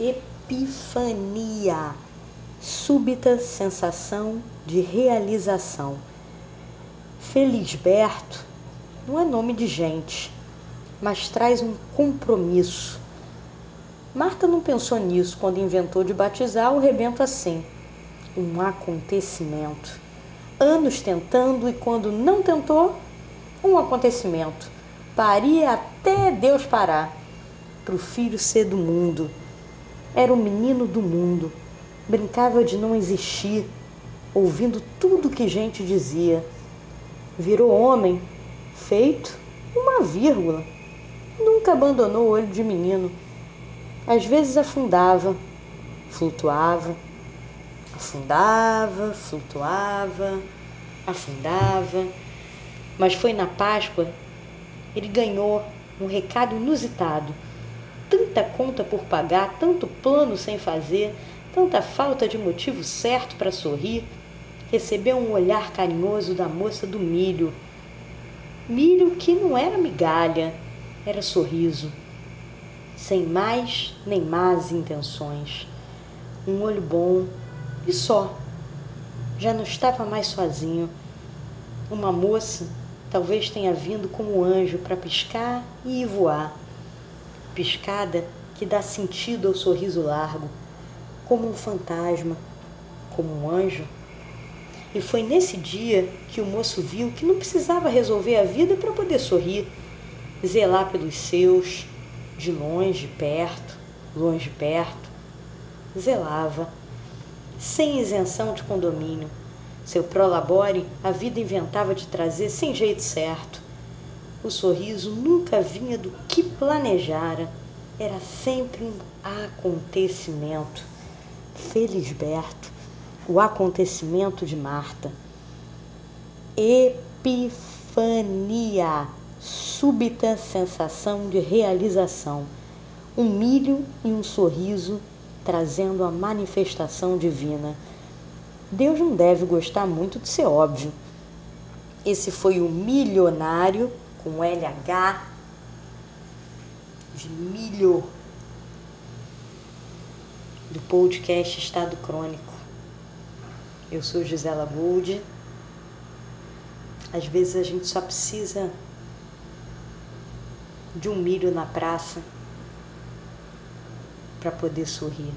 epifania, súbita sensação de realização. Felisberto não é nome de gente, mas traz um compromisso. Marta não pensou nisso quando inventou de batizar o rebento assim. Um acontecimento. Anos tentando e quando não tentou, um acontecimento. Paria até Deus parar. Para o filho ser do mundo. Era o menino do mundo. Brincava de não existir, ouvindo tudo que gente dizia. Virou homem, feito uma vírgula. Nunca abandonou o olho de menino. Às vezes afundava, flutuava, afundava, flutuava, afundava. Mas foi na Páscoa, ele ganhou um recado inusitado. Tanta conta por pagar, tanto plano sem fazer, tanta falta de motivo certo para sorrir. Recebeu um olhar carinhoso da moça do milho. Milho que não era migalha, era sorriso. Sem mais nem más intenções. Um olho bom e só. Já não estava mais sozinho. Uma moça talvez tenha vindo como anjo para piscar e voar. Piscada que dá sentido ao sorriso largo, como um fantasma, como um anjo. E foi nesse dia que o moço viu que não precisava resolver a vida para poder sorrir, zelar pelos seus, de longe, perto, longe, perto. Zelava, sem isenção de condomínio. Seu prolabore a vida inventava de trazer sem jeito certo. O sorriso nunca vinha do que planejara, era sempre um acontecimento. Felisberto, o acontecimento de Marta. Epifania, súbita sensação de realização. Um milho e um sorriso trazendo a manifestação divina. Deus não deve gostar muito de ser óbvio. Esse foi o milionário com LH de milho do podcast Estado Crônico. Eu sou Gisela Gold. Às vezes a gente só precisa de um milho na praça para poder sorrir.